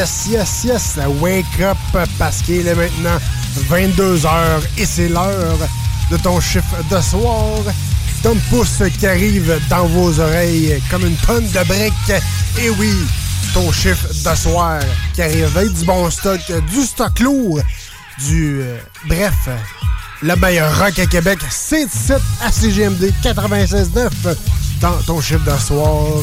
Yes, yes, yes, wake up parce qu'il est maintenant 22h et c'est l'heure de ton chiffre de soir. Tom Pouce qui arrive dans vos oreilles comme une tonne de briques. Et oui, ton chiffre de soir qui arrive avec du bon stock, du stock lourd, du... euh, bref, le meilleur rock à Québec, c'est ici à CGMD 96.9 dans ton chiffre de soir.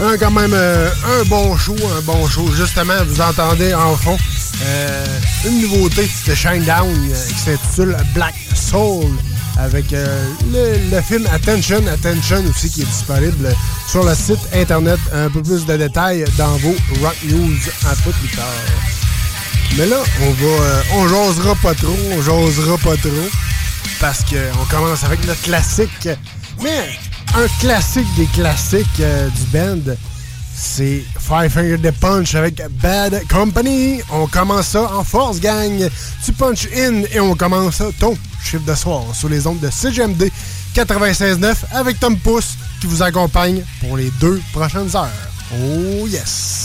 Un, quand même euh, un bon show, un bon show. Justement, vous entendez en fond euh, une nouveauté de Shinedown euh, qui s'intitule Black Soul avec euh, le, film Attention, Attention aussi qui est disponible sur le site internet. Un peu plus de détails dans vos Rock News un peu plus tard. Mais là, on va, on jasera pas trop, on jasera pas trop parce qu'on commence avec notre classique. Mais un classique des classiques euh, du band, c'est Five Finger Punch avec Bad Company. On commence ça en force, gang. Tu punch in et on commence ton chiffre de soir sur les ondes de CGMD 96.9 avec Tom Pouce qui vous accompagne pour les deux prochaines heures. Oh yes!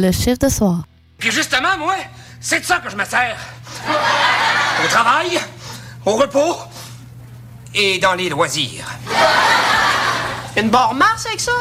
le chiffre de soir. Puis justement, moi, c'est de ça que je me sers. Au travail, au repos et dans les loisirs. Une barre masse avec ça?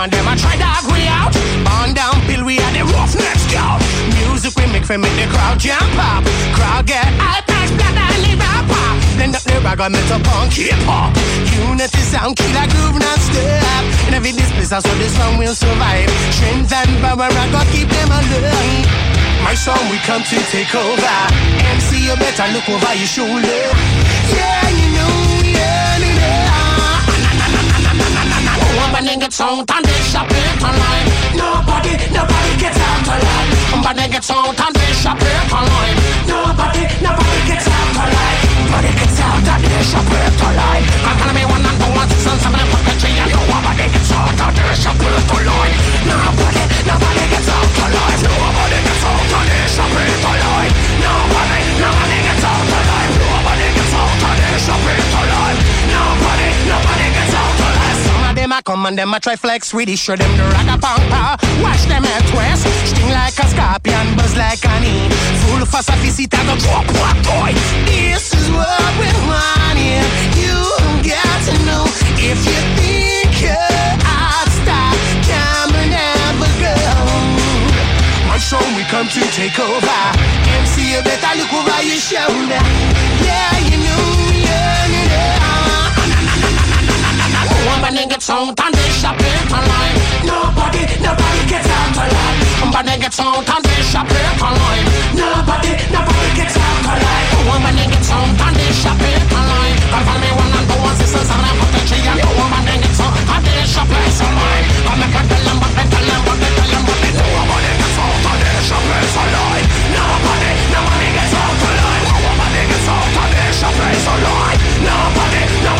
And them a try to agree out. On down pill, we are the roughnecks scout. Music we make for make the crowd jump up. Crowd get hype, nice, black and live up. Blend up the rag and metal punk hip hop. Unity sound, killer groove non-stop. In every this place, that's what this one will survive. Strength and power, I gotta keep them alive. My song, we come to take over. MC, you better look over your shoulder. Yeah, you know, yeah, you know. Nobody gets out and they shop it online. Nobody, nobody gets out alive. Nobody gets out and they shop it online. Nobody, nobody gets out alive. Nobody gets out and they shop it online. I'm telling me one and two, and seven, and fucking three, and nobody gets out and they shop it online. Nobody, nobody gets out alive. Nobody gets out and they shop it online. Nobody, nobody gets out alive. Nobody gets out and they shop it online. Nobody, nobody gets them a come and them a try flex with it. Show them the ragga pampa. Watch them head twist. Sting like a scorpion, buzz like an e. Full for sophisticated, go drop what toy. This is what we want here. You got to know if you think out stop, and a go. My show we come to take over. MC, you better look over your shoulder. Yeah, you know, yeah nigga out and they shop it online. Nobody, nobody gets out alive. My nigga out and they shop it online. Nobody, nobody gets out alive. Oh, my nigga out and they shop it online. Come for me one and two and sisters and I'm the tree and oh, my nigga out and they shop it online. I'm a tell them, but they tell them, but they tell them, but they know about it. Out and dish a paper line. Nobody, nobody gets out alive. Oh, my nigga out and they shop it online. Nobody, nobody.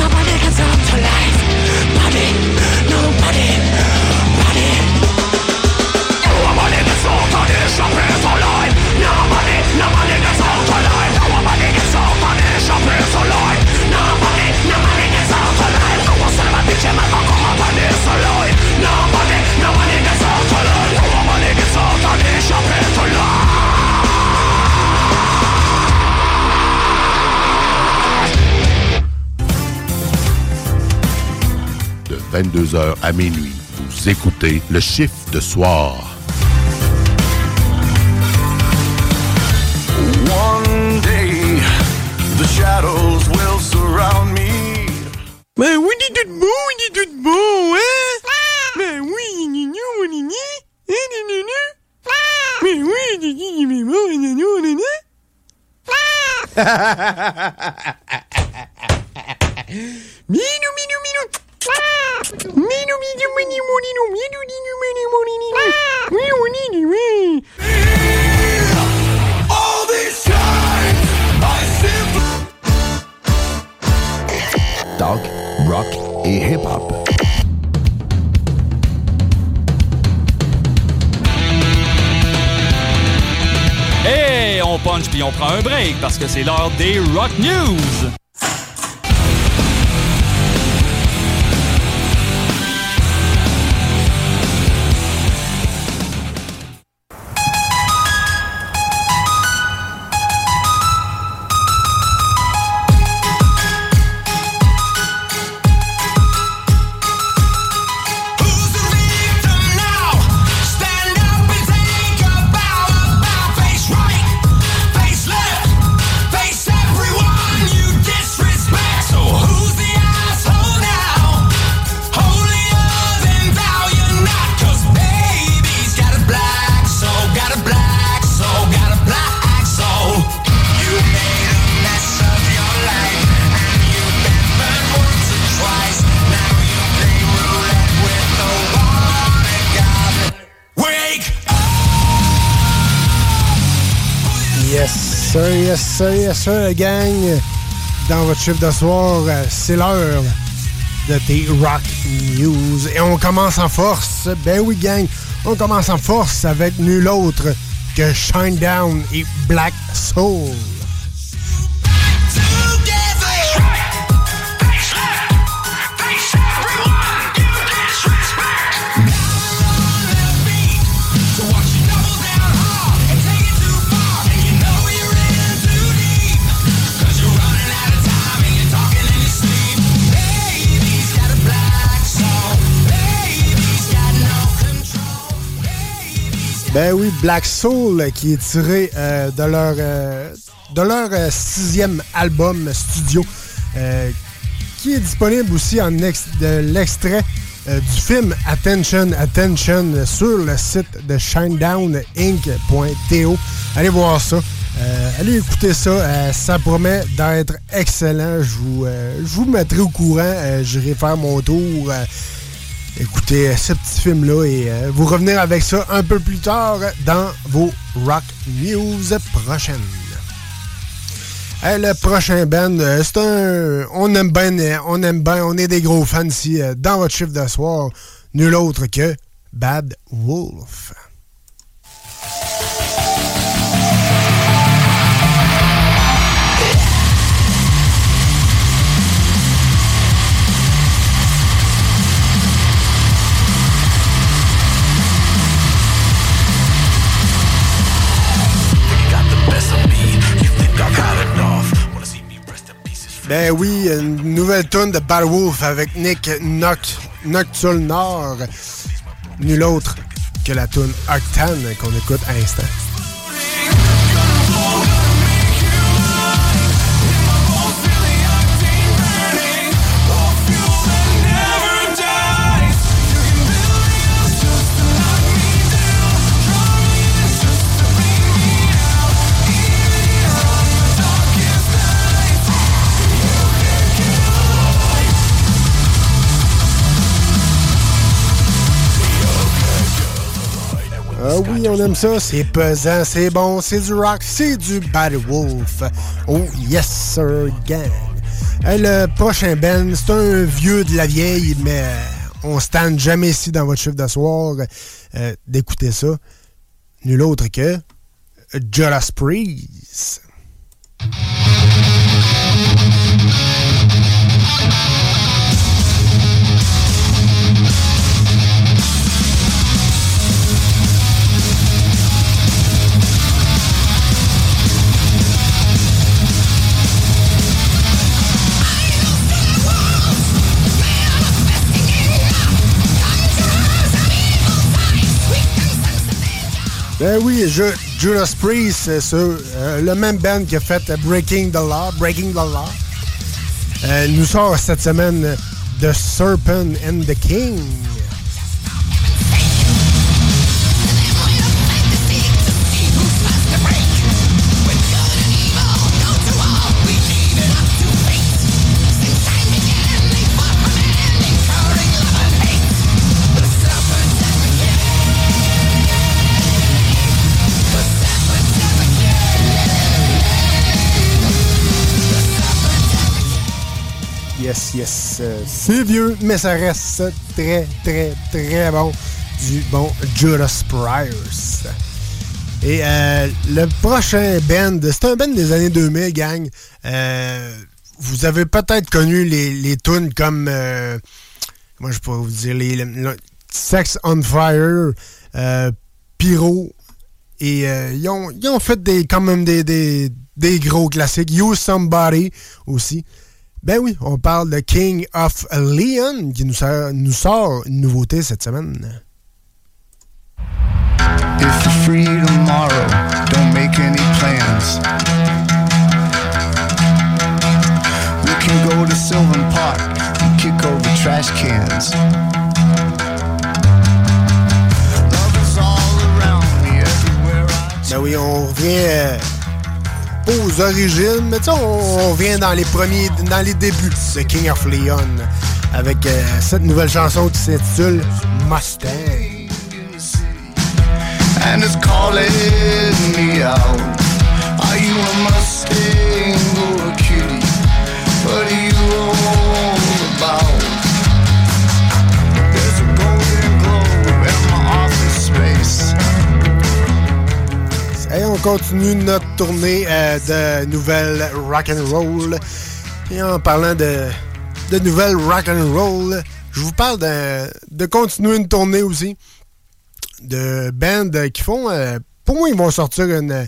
Nobody gets up to life. Body, nobody. 22h à minuit, vous écoutez le chiffre de soir. Que c'est l'heure des Rock News. Sir, gang. Dans votre chiffre de soir, euh, c'est l'heure de tes Rock News. Et on commence en force. Ben oui, gang. On commence en force avec nul autre que Shinedown et Black Soul. Ben oui, Black Soul qui est tiré euh, de leur euh, de leur euh, sixième album studio qui est disponible aussi en ex- de l'extrait du film Attention Attention sur le site de shinedowninc.to. Allez voir ça. Allez écouter ça. Ça promet d'être excellent. Je vous, je vous mettrai au courant. J'irai faire mon tour. Écoutez euh, ce petit film-là et euh, vous revenir avec ça un peu plus tard dans vos Rock News prochaines. Euh, le prochain band, c'est un. On aime bien, on aime bien, on est des gros fans ici dans votre chiffre de soir. Nul autre que Bad Wolf. Ben oui, une nouvelle tune de Bad Wolf avec Nick Noct Noctul Nord. Nul autre que la tune Octane qu'on écoute à l'instant. Oui, on aime ça. C'est pesant, c'est bon, c'est du rock, c'est du Bad Wolf. Oh yes, sir, gang. Le prochain band, c'est un vieux de la vieille, mais on stand jamais ici dans votre chiffre de soir euh, d'écouter ça. Nul autre que Judas Priest. Ben oui, Judas Priest, c'est euh, le même band qui a fait Breaking the Law, Breaking the Law. Euh, nous sort cette semaine The Serpent and the King. Yes, yes. C'est vieux, mais ça reste très, très, très bon. Du bon Judas Priors. Et euh, le prochain band, c'est un band des années 2000, gang. Euh, vous avez peut-être connu les, les tunes comme... Euh, je pourrais vous dire? Les, le- Sex on Fire, euh, Pyro. Et ils, ont, ils ont fait des, quand même des, des, des gros classiques. Use Somebody aussi. Ben oui, on parle de King of Leon qui nous sort, une nouveauté cette semaine. Origines, mais tu sais, on, on revient dans les premiers, dans les débuts de King of Leon avec euh, cette nouvelle chanson qui s'intitule Mustang. and it's calling me out. Are you a Mustang or a kitty? What are you all about? There's a golden globe in my office space. Continue notre tournée euh, de nouvelles rock and roll. Et en parlant de, de nouvelles rock and roll, je vous parle de, de continuer une tournée aussi de bands qui font. euh, pour moi, ils vont sortir une,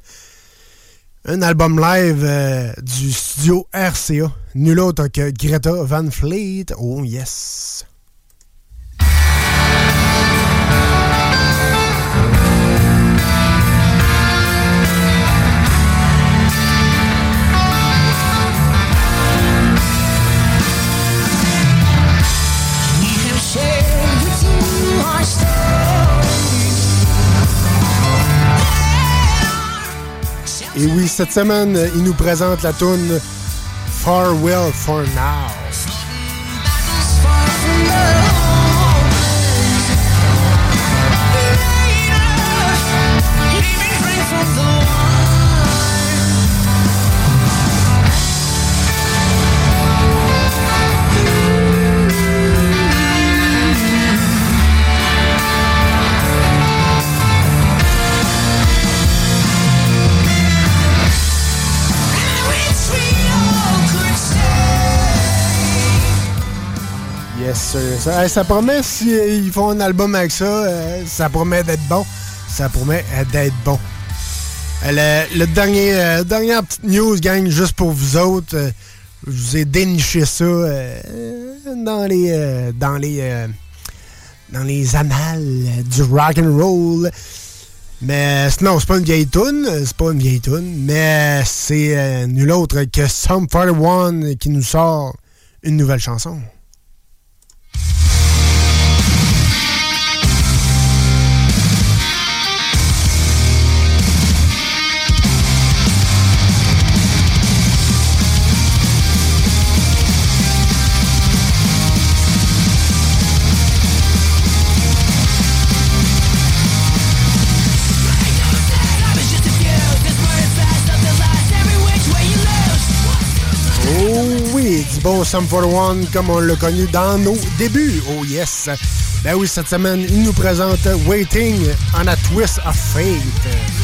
un album live euh, du studio RCA. Nul autre que Greta Van Fleet. Oh yes. Et oui, cette semaine, il nous présente la tune Farewell for Now. Ça, promet, si euh, font un album avec ça, euh, ça promet d'être bon. Ça promet euh, d'être bon. Le, dernier, dernière petite news, gang, juste pour vous autres. je vous ai déniché ça dans les dans les dans les annales du rock and roll. Mais non, c'est pas une vieille tune, c'est pas une vieille tune, mais c'est nul autre que Sum 41 qui nous sort une nouvelle chanson. Bon Sum 41 comme on l'a connu dans nos débuts. Oh yes. Ben oui, cette semaine, il nous présente Waiting on a Twist of Fate.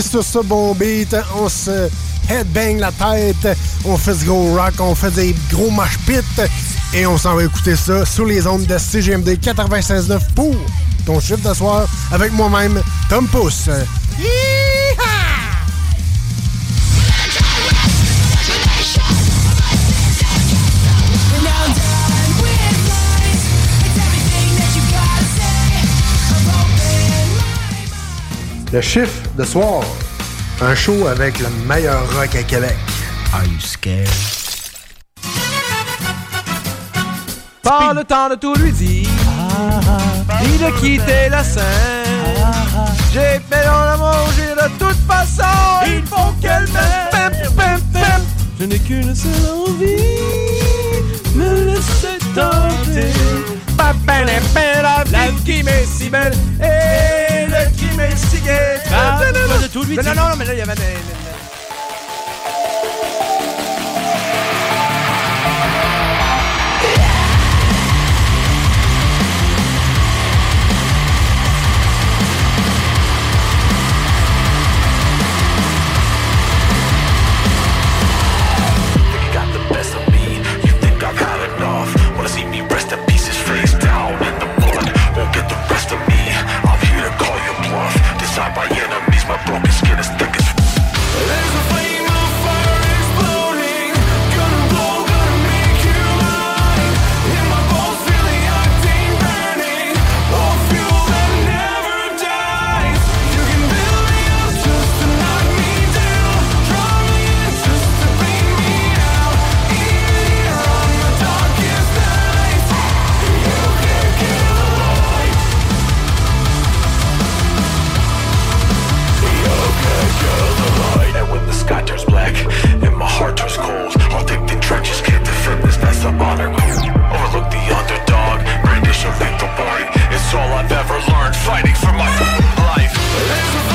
Sur ce bon beat, on se headbang la tête, on fait ce gros rock, on fait des gros mosh pits. Et on s'en va écouter ça sur les ondes de CGMD 96.9 pour ton chiffre de soir avec moi-même, Tom Pousse. Le chiffre de soir, un show avec le meilleur rock à Québec. Are you scared? Par le temps de tout lui dire, ah, ah, ah. ni de quitter la scène. J'ai fait dans l'amour, j'ai de toute façon, il faut qu'elle m'aime. Je n'ai qu'une seule envie, me laisser tenter. La vie qui m'est si belle. Eh, investigate. Non, non, non, mais là, il y avait des... honor Overlook the underdog, Brandish a little boy It's all I've ever learned fighting for my life.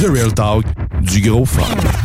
The Real Talk, du gros fun.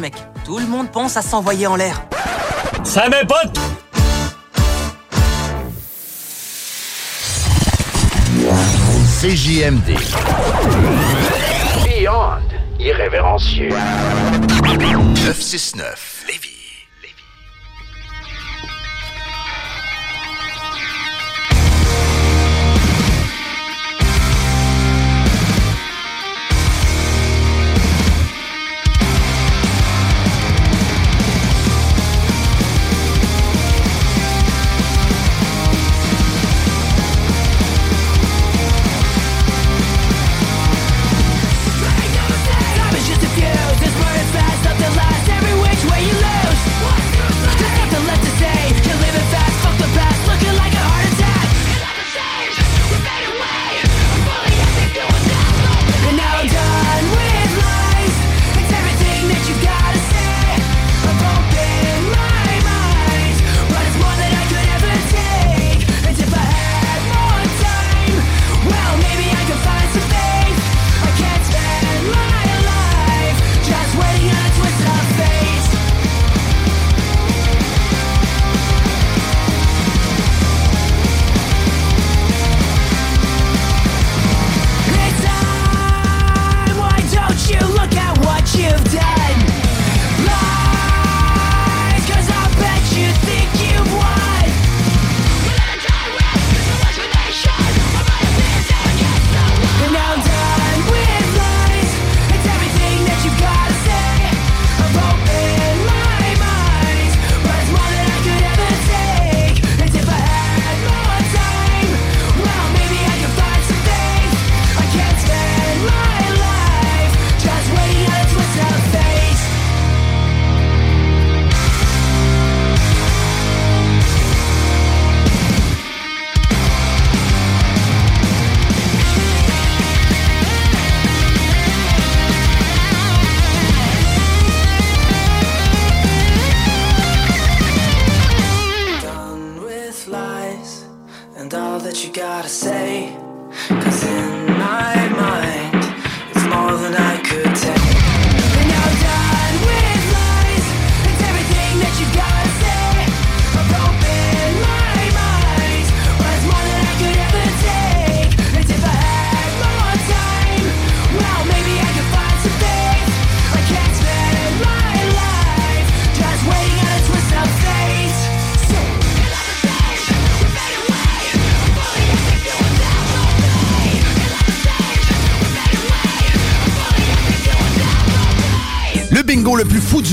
mec. Tout le monde pense à s'envoyer en l'air. Ça, mes potes CJMD. Beyond irrévérencieux. 969 Lévis.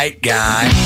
white guy.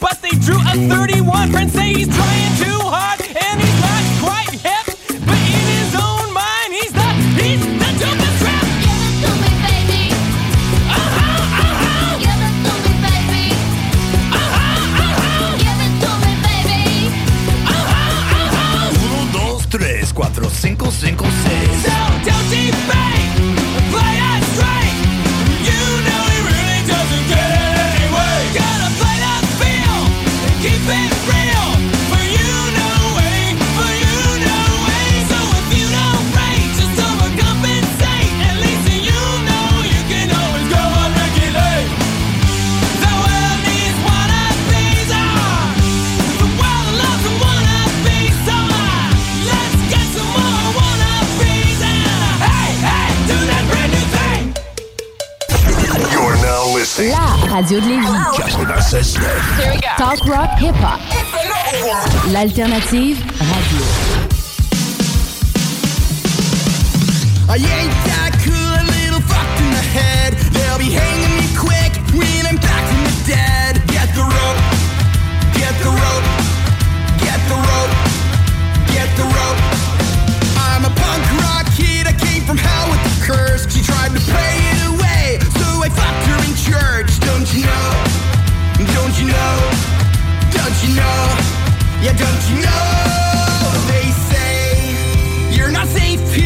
but they drew a 31. Friends say he's trying to radio de Lévis. Talk rock hip-hop. L'alternative radio. Ain't that cool, a little fucked in the head. They'll be hanging me quick when I'm back from the dead. Get the rope, get the rope, get the rope, get the rope. I'm a punk rock kid, I came from hell with the curse. She tried to play it away, so I fucked her in church. Don't you know? Yeah, don't you know? They say you're not safe.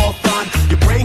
fun. Your brain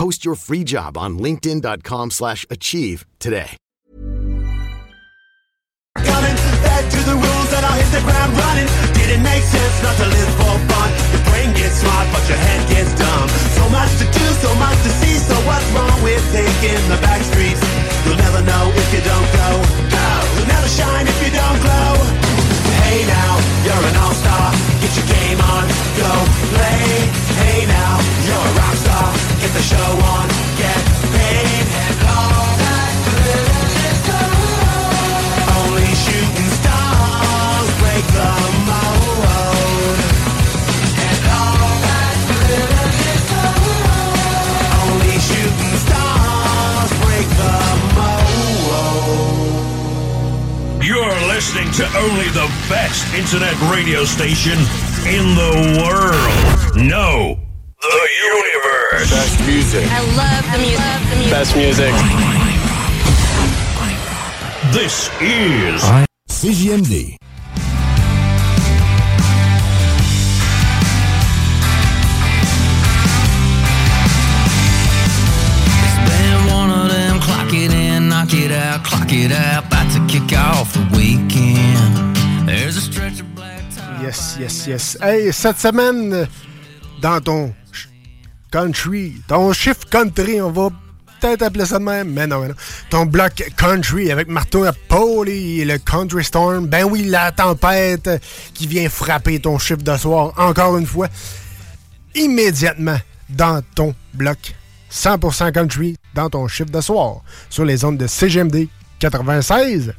Post your free job on linkedin.com/achieve slash achieve today. Coming to the rules I'll hit the ground running. Didn't make sense not to live for fun. Your brain gets smart, but your head gets dumb. So much to do, so much to see. So what's wrong with taking the back streets? You'll never know if you don't go. You'll never shine if you don't glow. Hey now, you're an all-star. Get your game on, go play. Hey now, you're a rock star. Get the show on, get paid. And all that glitters is gold. Only shooting stars break the mold. And all that glitters is gold. Only shooting stars break the mold. You're listening to only the best internet radio station in the world. No, the universe. Best music. I love the music. Best music. This is CJMD. Been one of them, clock it in, knock it out, clock it out, about to kick off the weekend. There's a stretch of black Yes, yes, yes. Hey, cette semaine, dans ton country, ton chiffre country, on va peut-être appeler ça de même, mais non, non. Ton bloc country avec Martin à et le Country Storm, ben oui, la tempête qui vient frapper ton chiffre de soir, encore une fois, immédiatement dans ton bloc 100% country, dans ton chiffre de soir, sur les ondes de CGMD 96.9.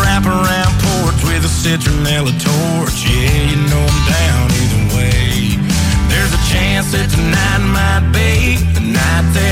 wraparound porch with a citronella torch. Yeah, you know I'm down either way. There's a chance that tonight might be the night that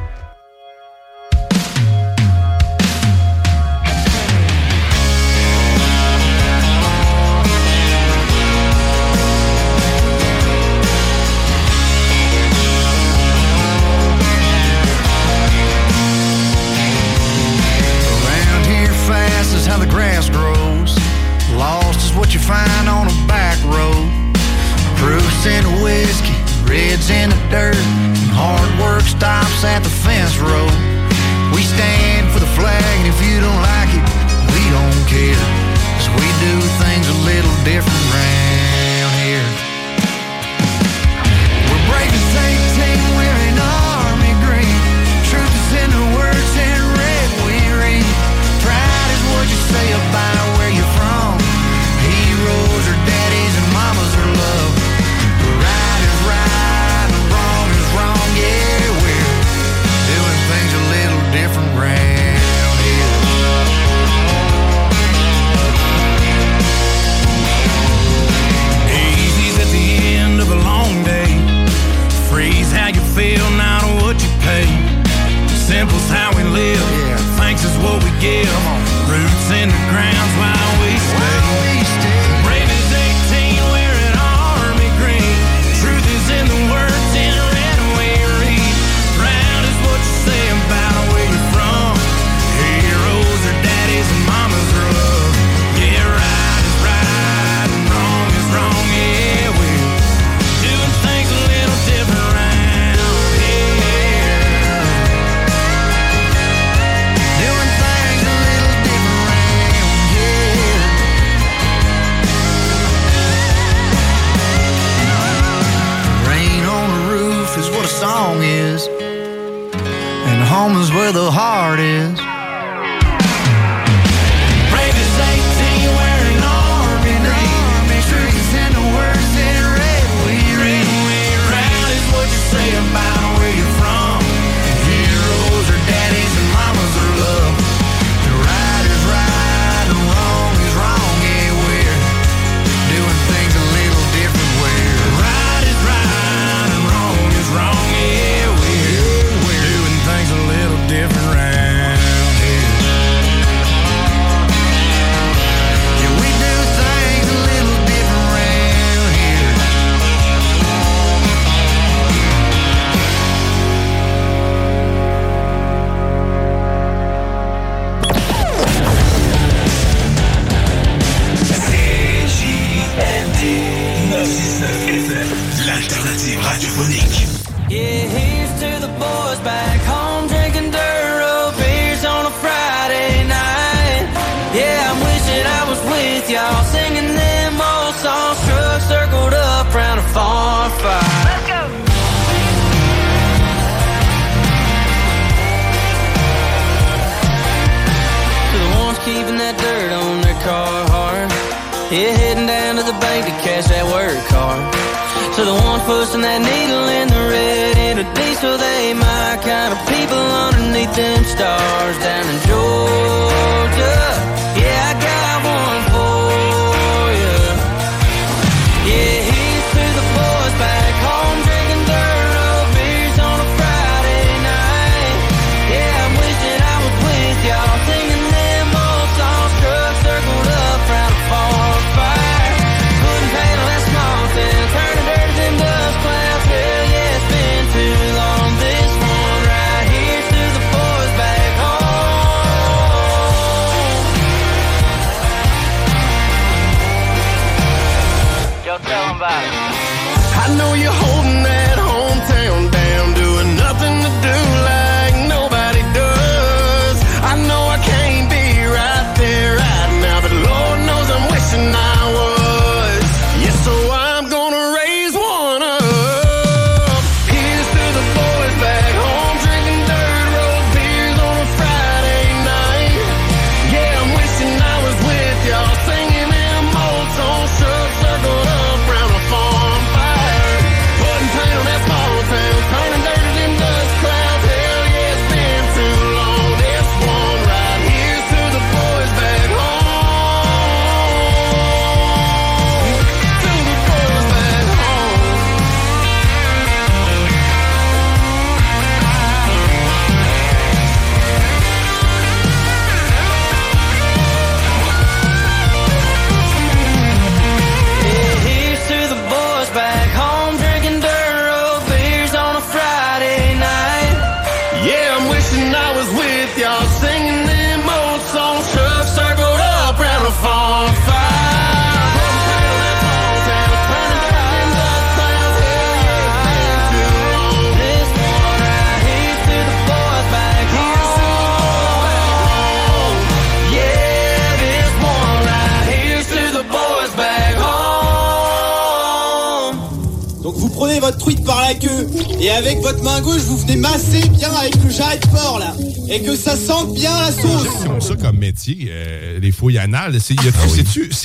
par la queue. Et avec votre main gauche, vous venez masser bien avec le jarret de porc, là. Et que ça sente bien la sauce. Ils ont ça comme métier, euh, les fouilles anales. C'est, ah oui.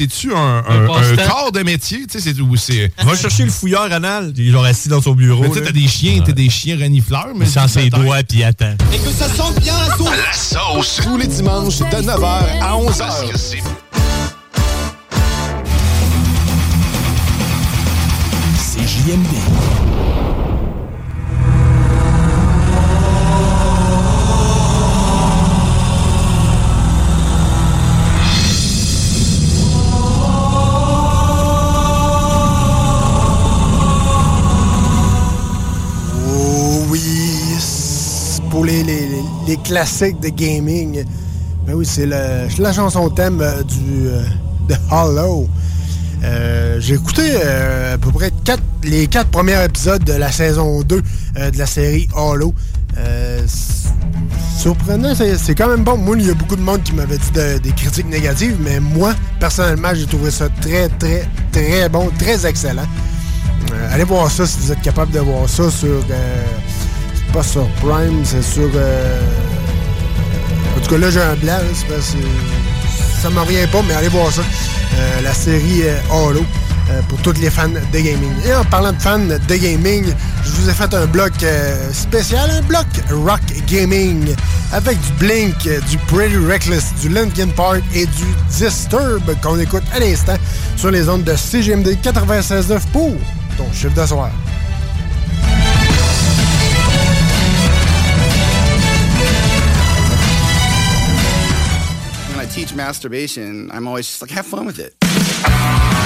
tu, un, corps de métier? Tu c'est, Va chercher le fouilleur anal. Il est assis dans son bureau. Tu t'as des chiens, t'as des chiens renifleurs. Mais sans ses doigts, puis attends. Et que ça sente bien la sauce. La sauce. Tous les dimanches, de 9h à 11h. Parce les, classiques de gaming. Ben oui, c'est la chanson thème euh, du, euh, de Hollow. Euh, j'ai écouté à peu près quatre, les quatre premiers épisodes de la saison 2 de la série Hollow. surprenant, c'est quand même bon. Moi, il y a beaucoup de monde qui m'avait dit des critiques négatives, mais moi, personnellement, j'ai trouvé ça très, très, très bon, très excellent. allez voir ça si vous êtes capable de voir ça sur sur Prime, c'est sur. Euh, en tout cas, là, j'ai un blanc, hein, parce que ça me revient pas, mais allez voir ça. Euh, la série euh, Halo. Pour tous les fans de gaming. Et en parlant de fans de gaming, je vous ai fait un bloc spécial, un bloc rock gaming, avec du Blink, du Pretty Reckless, du Linkin Park et du Disturb qu'on écoute à l'instant sur les ondes de CGMD 96.9 pour ton chiffre de soir. teach masturbation, I'm always just like, have fun with it.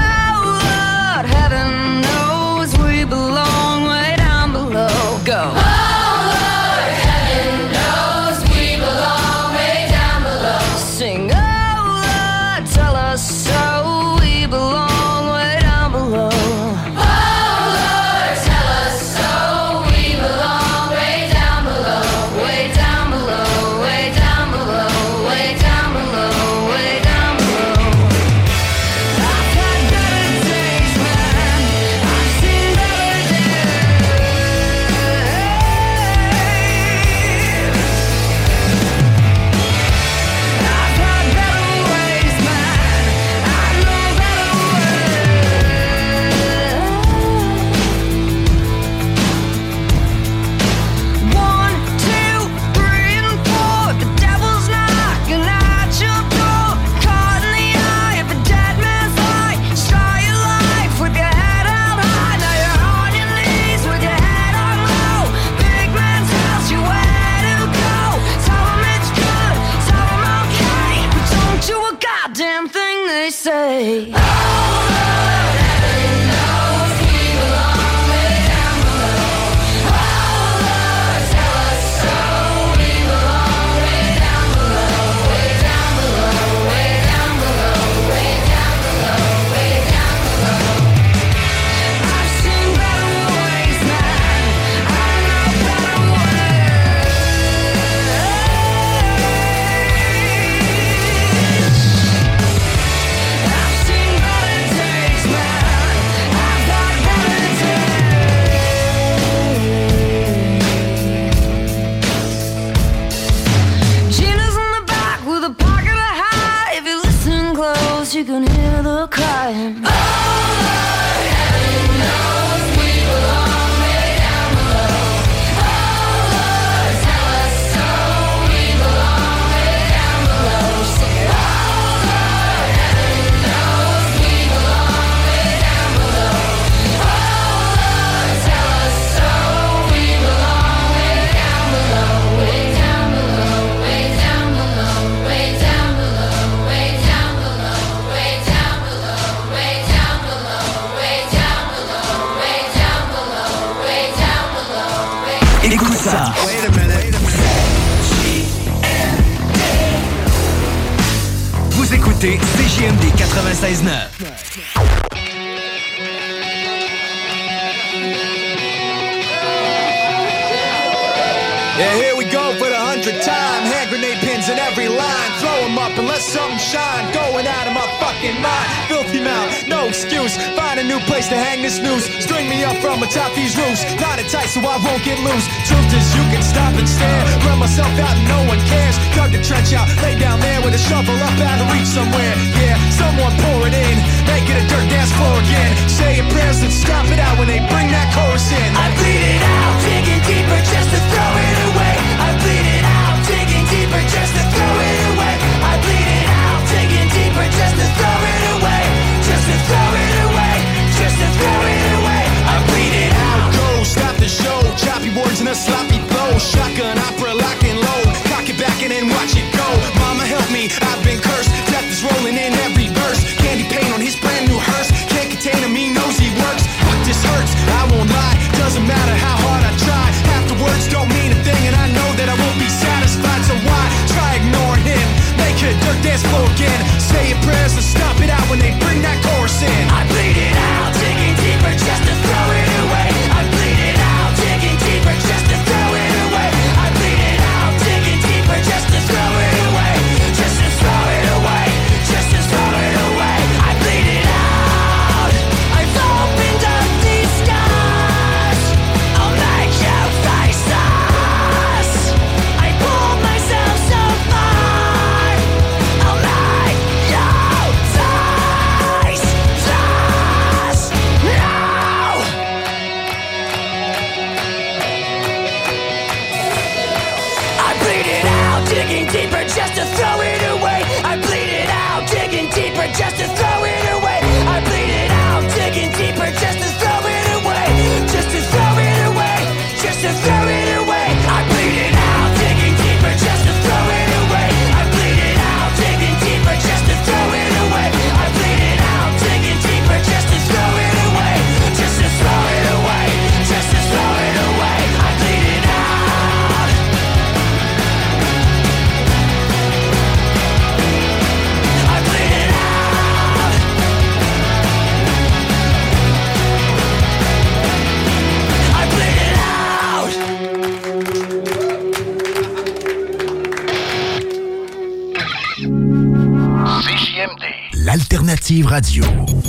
CJMD 96.9. Yeah, here we go for the hundredth time. Hand grenade every line. Throw up and let something shine. Going out of my fucking mind. Filthy mouth, no excuse. Find a new place to hang this noose. String me up from atop these roofs. Knot it tight so I won't get loose. Truth is, you can stop and stare. Run myself out and no one cares. Dug the trench out, lay down there with a shovel up out of reach somewhere. Yeah, someone pour it in. Make it a dirt dance floor again. Say your prayers and stop it out when they bring that chorus in. I bleed it out, digging deeper just to throw it away. I bleed it out, digging deeper just the show. Choppy words and a sloppy flow. Shotgun opera lock and load. Cock it back and then watch it go. Mama help me, I've been cursed. Death is rolling in every verse. Candy paint on his brand new hearse. Can't contain him, he knows he works. Fuck this hurts, I won't lie. Doesn't matter how hard I try. Half the words don't mean a thing, and I know that I won't be satisfied. So why try ignoring him? Make it dirt dance floor again. Say your prayers and stop it out when they bring that chorus in. I bleed it out, digging deeper just to Alternative Radio.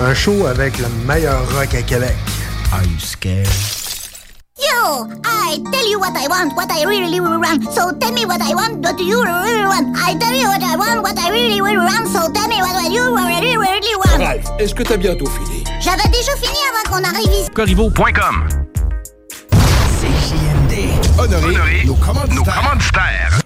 un show avec le meilleur rock à Québec. Are you scared? Yo, I tell you what I want, what I really, really want. So tell me what I want, what you really want. I tell you what I want, what I really, really want. So tell me what you really, really want. Ralph, est-ce que t'as bientôt fini? J'avais déjà fini avant qu'on arrive ici. Corriveau.com C'est JMD. Honoré, Honoré, nos commanditaires. Nos commanditaires.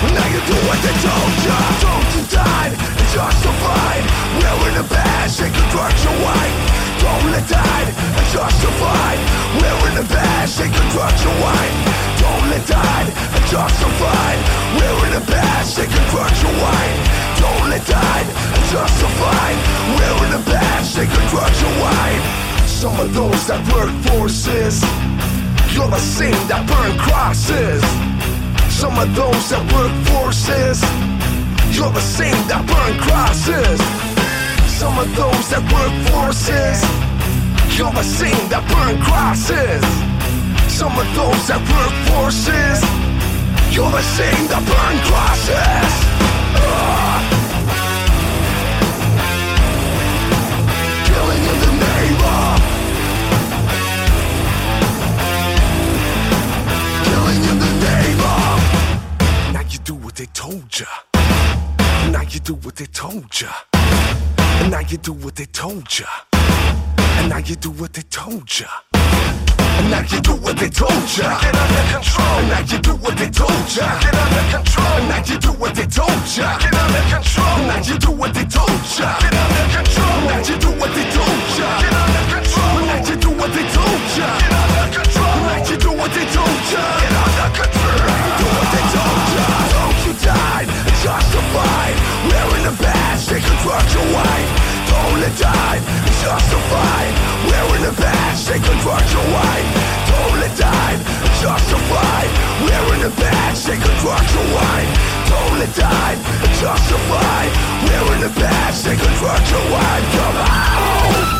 now you do what they told you Don't you die, you're We're in the past, they construct your wife. Don't let die, you're We're in the past, they construct your wife. Don't let die, you're We're in the past, they can't let your wife. Some of those that work forces You're the same that burn crosses some of those that work forces, you're the same that burn crosses. Some of those that work forces, you're the same that burn crosses. Some of those that work forces, you're the same that burn crosses. Killing in the name of Killing in the name ya Now you do what they told ya And now you do what they told ya And now you do what they told ya and now you do what they told ya Get under control And now you do what they told ya Get under control And now you do what they told ya Get under control And now you do what they told ya Get under control And now you do what they told ya Get under control And now you do what they told ya Get under control And now you do what they told ya Get under control Do what they told ya you justified. We're in the past, they construct your wife. The only time is justified. We're in the past, they construct your wife. The only time is justified. We're in the past, they construct your wife. The only time is justified. We're in the past, they construct your wife. Come on!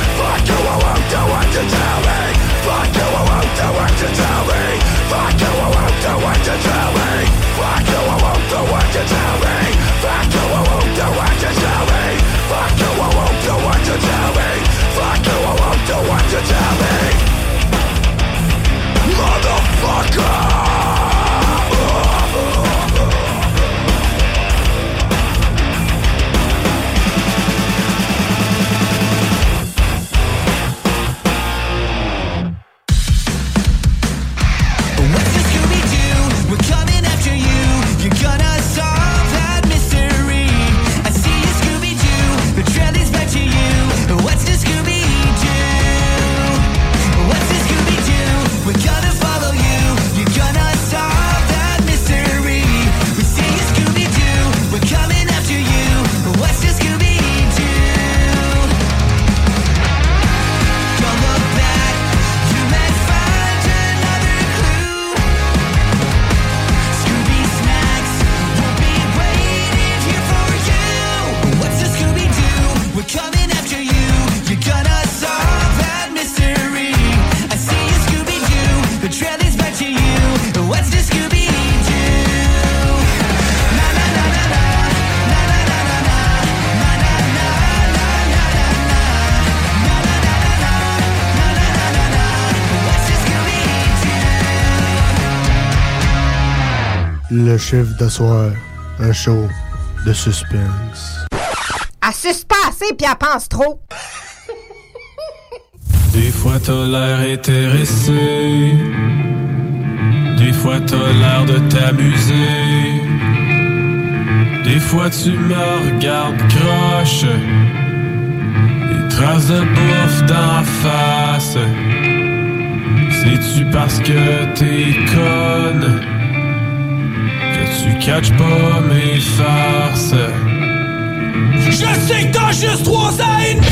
Chiffre de soir, un show de suspense. Pas assez puis elle pense trop. Des fois t'as l'air intéressé, des fois t'as l'air de t'amuser, des fois tu me regardes croche, des traces de bouffe d'en face. C'est-tu parce que t'es conne? Tu catches pas mes farces? Je sais que t'as juste trois ans et demi.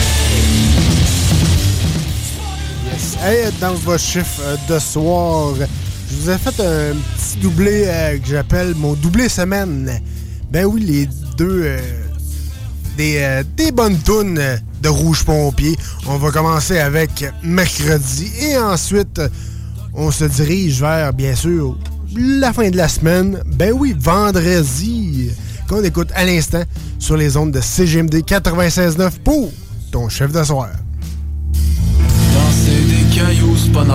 Yes. Hey, dans votre chiffre de soir, je vous ai fait un petit doublé euh, que j'appelle mon doublé semaine. Ben oui, les deux. euh, des, euh, des bonnes tunes de Rouge Pompier. On va commencer avec mercredi et ensuite, on se dirige vers, bien sûr, la fin de la semaine. Ben oui, vendredi, qu'on écoute à l'instant sur les ondes de CGMD 96.9 pour ton chef de soir. Lancer des cailloux, c'est pas.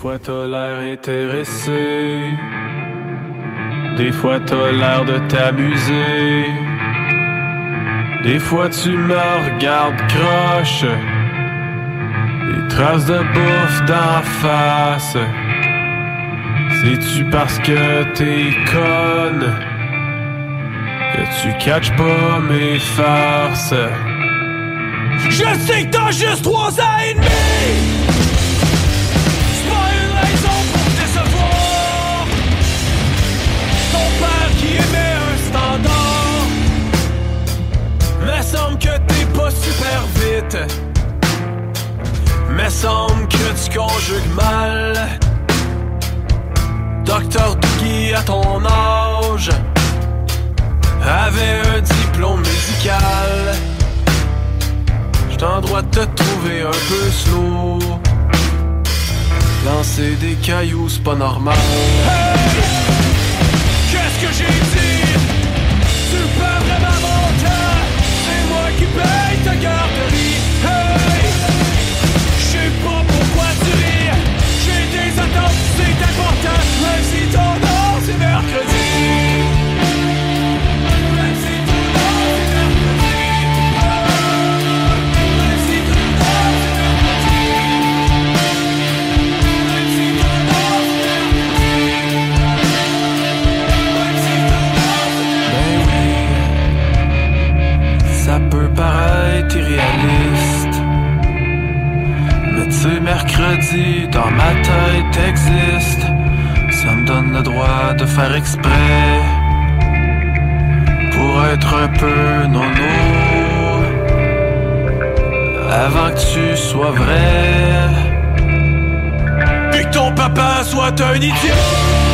Fois t'as l'air intéressé, des fois t'as l'air de t'amuser, des fois tu me regardes croche, des traces de bouffe d'en face. C'est-tu parce que t'es conne que tu catches pas mes farces? Je sais que t'as juste trois ans et demi. Super vite. Me semble que tu conjugues mal. Docteur Dougie à ton âge avait un diplôme médical. J'suis en droit de te trouver un peu slow. Lancer des cailloux, c'est pas normal. Qu'est-ce que j'ai dit? Tu peux vraiment. Mercredi. Sais, mercredi, dans ma tête existe. Ça me donne le droit de faire exprès. Pour être un peu nono. Avant que tu sois vrai. Puis que ton papa soit un idiot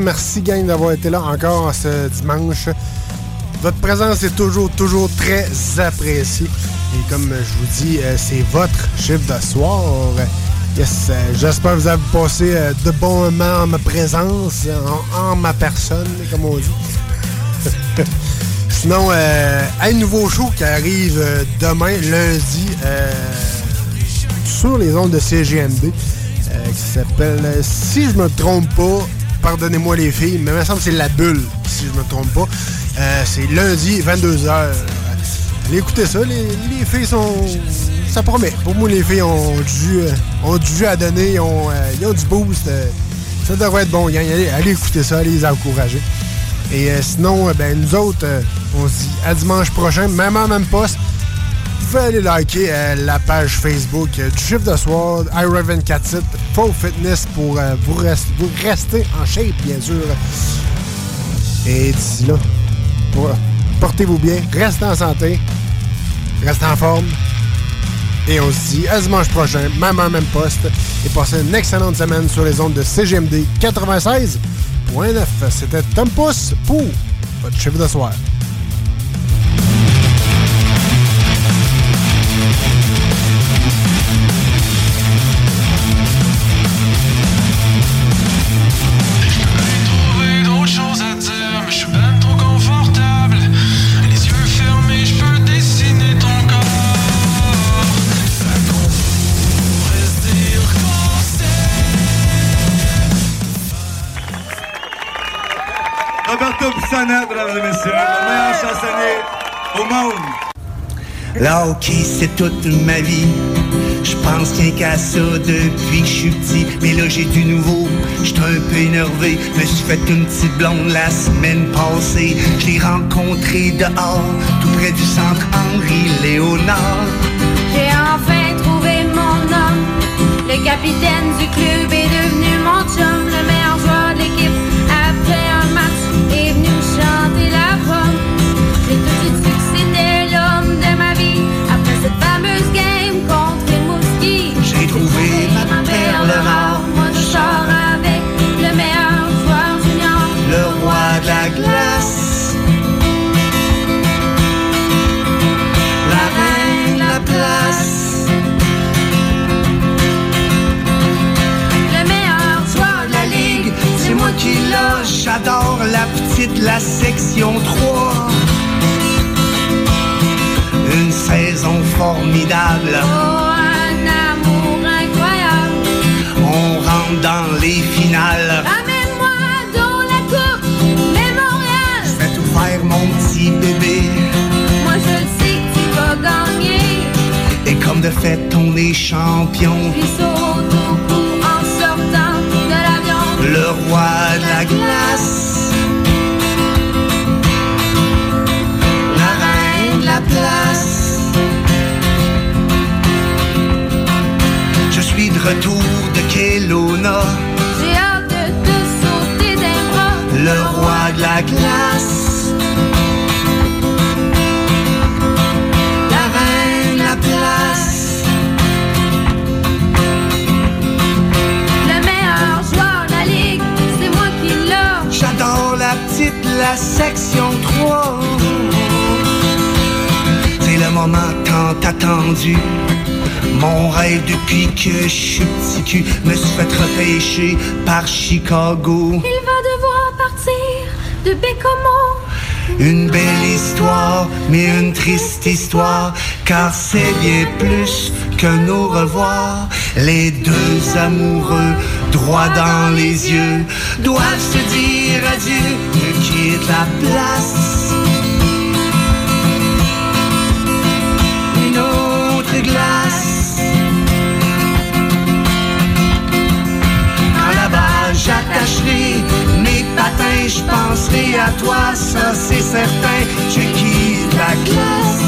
merci, gang, d'avoir été là encore ce dimanche. Votre présence est toujours, toujours très appréciée. Et comme je vous dis, euh, c'est votre chiffre de soir. Euh, j'espère que vous avez passé euh, de bons moments en ma présence, en, ma personne, comme on dit. Sinon, un nouveau show qui arrive demain, lundi, sur les ondes de CGMD, qui s'appelle, si je me trompe pas, pardonnez-moi les filles, mais il me semble que c'est La Bulle, si je me trompe pas. Euh, c'est lundi, 22h. Allez écouter ça, les, les filles sont... Ça promet. Pour moi, les filles ont du, euh, ont du à donner, ils ont, euh, ils du boost. ça devrait être bon. Allez, allez écouter ça, allez les encourager. Et sinon, ben, nous autres, on se dit à dimanche prochain, même en même poste. Vous pouvez aller liker la page Facebook du chiffre de soir, iRaven47, Faux Fitness pour euh, vous, rest- vous rester en shape, bien sûr. Et d'ici là, portez-vous bien, restez en santé, restez en forme. Et on se dit à dimanche prochain, même en même poste. Et passez une excellente semaine sur les ondes de CGMD 96.9. C'était Tom Pouce pour votre chiffre de soir. Pisana, mesdames et messieurs, le meilleur chansonnier au monde. Là, ok, c'est toute ma vie. Je pense rien qu'à ça depuis que je suis petit. Mais là, j'ai du nouveau. J'étais un peu énervé. Me suis fait une petite blonde la semaine passée. Je l'ai rencontré dehors, tout près du centre Henri Léonard. J'ai enfin trouvé mon homme. Le capitaine du club est devenu mon chum, par Chicago. Il va devoir partir de Bécomo. Une belle histoire, mais une triste histoire, car c'est bien plus que nos revoirs. Les deux amoureux, droit dans les yeux, doivent se dire adieu, ne quitte la place. J'attacherai mes patins, je penserai à toi, ça c'est certain. Je quitte la glace.